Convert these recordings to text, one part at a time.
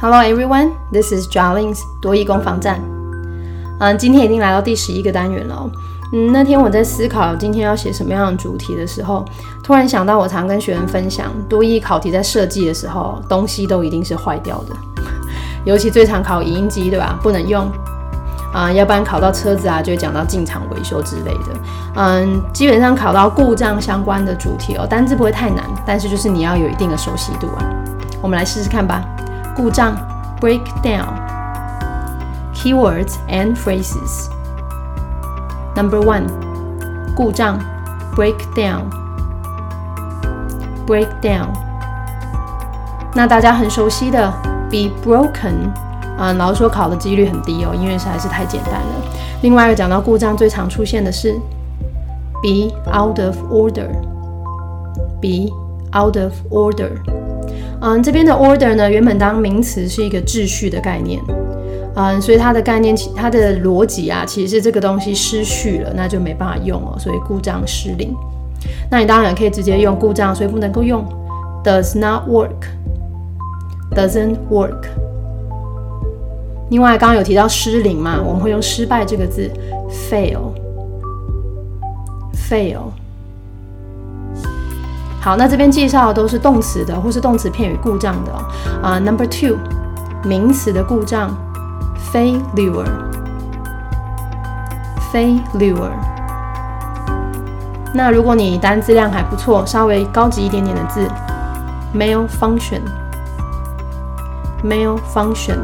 Hello everyone, this is Jarlings 多益攻防战。嗯，今天已经来到第十一个单元了。嗯，那天我在思考今天要写什么样的主题的时候，突然想到我常跟学员分享，多益考题在设计的时候，东西都一定是坏掉的。尤其最常考影音机，对吧？不能用啊，要不然考到车子啊，就会讲到进厂维修之类的。嗯，基本上考到故障相关的主题哦，单字不会太难，但是就是你要有一定的熟悉度啊。我们来试试看吧。故障 breakdown keywords and phrases number one 故障 breakdown breakdown 那大家很熟悉的 be broken 啊，老师说考的几率很低哦，因为实在是太简单了。另外一个讲到故障最常出现的是 be out of order be out of order 嗯，这边的 order 呢，原本当名词是一个秩序的概念，嗯，所以它的概念，它的逻辑啊，其实是这个东西失序了，那就没办法用了，所以故障失灵。那你当然可以直接用故障，所以不能够用 does not work，doesn't work。另外，刚刚有提到失灵嘛，我们会用失败这个字 fail，fail。好，那这边介绍的都是动词的，或是动词片语故障的啊。Number two，名词的故障，failure，failure。那如果你单字量还不错，稍微高级一点点的字，malfunction，malfunction。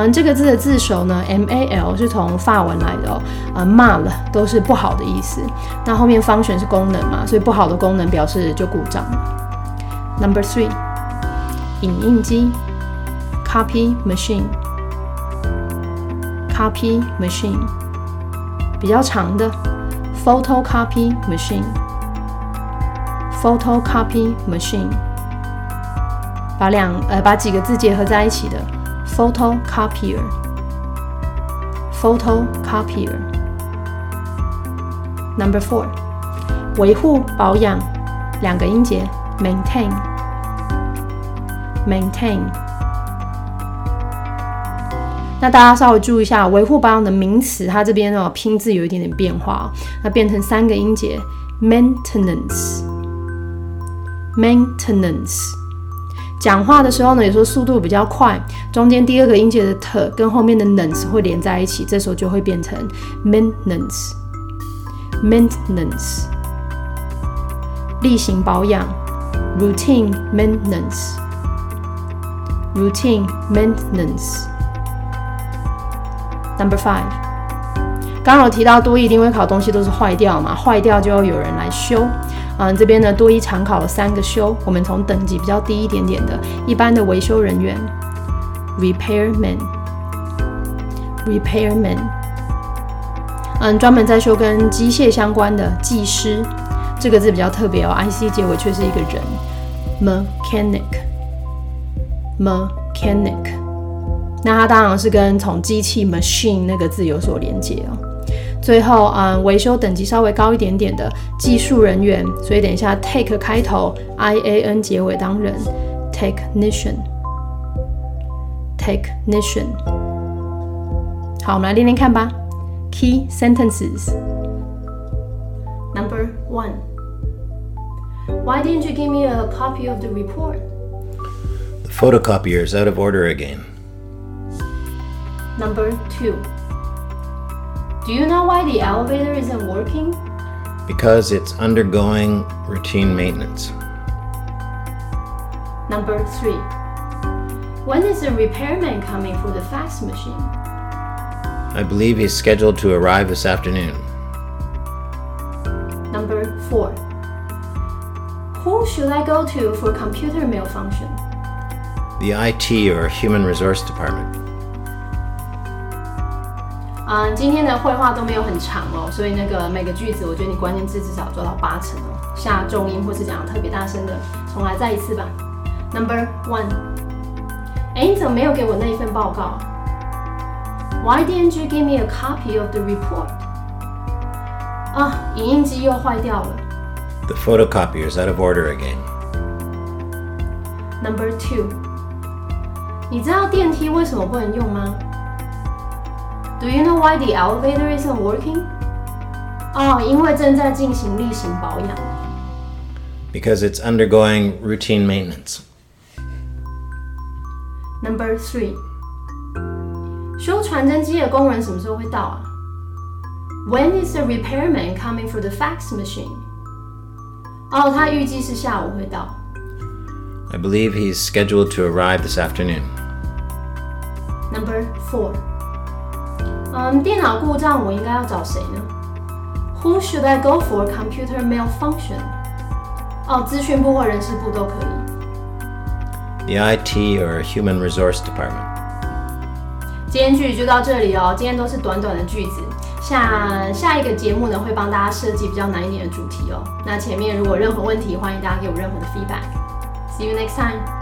嗯，这个字的字首呢，M A L 是从法文来的哦，呃，mal 都是不好的意思。那后面 function 是功能嘛，所以不好的功能表示就故障。Number three，影印机，copy machine，copy machine，比较长的，photocopy machine，photocopy machine，把两呃把几个字结合在一起的。photocopier photocopier number four 维护保养两个音节 maintain maintain 那大家稍微注意一下维护保养的名词它这边哦拼字有一点点变化那变成三个音节 maintenance maintenance 讲话的时候呢，有时候速度比较快，中间第二个音节的 t 跟后面的 nance 会连在一起，这时候就会变成 maintenance maintenance 例行保养 routine maintenance routine maintenance number five 刚好提到多一定会考东西都是坏掉嘛，坏掉就要有人来修。嗯，这边呢多一常考了三个修，我们从等级比较低一点点的，一般的维修人员，repairman，repairman，嗯，专门在修跟机械相关的技师，这个字比较特别哦，IC 结尾却是一个人，mechanic，mechanic，那它当然是跟从机器 machine 那个字有所连接哦。最后啊，维修等级稍微高一点点的技术人员，所以等一下 take 开头，I A N 结尾当人，technician，technician。好，我们来练练看吧。Key sentences. Number one. Why didn't you give me a copy of the report? The photocopier is out of order again. Number two. Do you know why the elevator isn't working? Because it's undergoing routine maintenance. Number three. When is the repairman coming for the fax machine? I believe he's scheduled to arrive this afternoon. Number four. Who should I go to for computer malfunction? The IT or Human Resource Department. 嗯，今天的绘画都没有很长哦，所以那个每个句子，我觉得你关键字至少做到八成哦。下重音或是讲特别大声的，重来再一次吧。Number one，哎，你怎么没有给我那一份报告？Why didn't you give me a copy of the report？啊，影印机又坏掉了。The photocopier is out of order again. Number two，你知道电梯为什么不能用吗 ？Do you know why the elevator isn't working? 哦，因为正在进行例行保养。Because it's undergoing routine maintenance. Number three，修传真机的工人什么时候会到啊？When is the repairman coming for the fax machine？哦，他预计是下午会到。 I believe he's scheduled to arrive this afternoon. Number four， 嗯，电脑故障我应该要找谁呢？Who should I go for computer malfunction？哦，资讯部或人事部都可以。The IT or Human Resource Department. 今天句子就到这里哦，今天都是短短的句子。下下一个节目呢，会帮大家设计比较难一点的主题哦。那前面如果有任何问题，欢迎大家给我任何的 feedback。See you next time.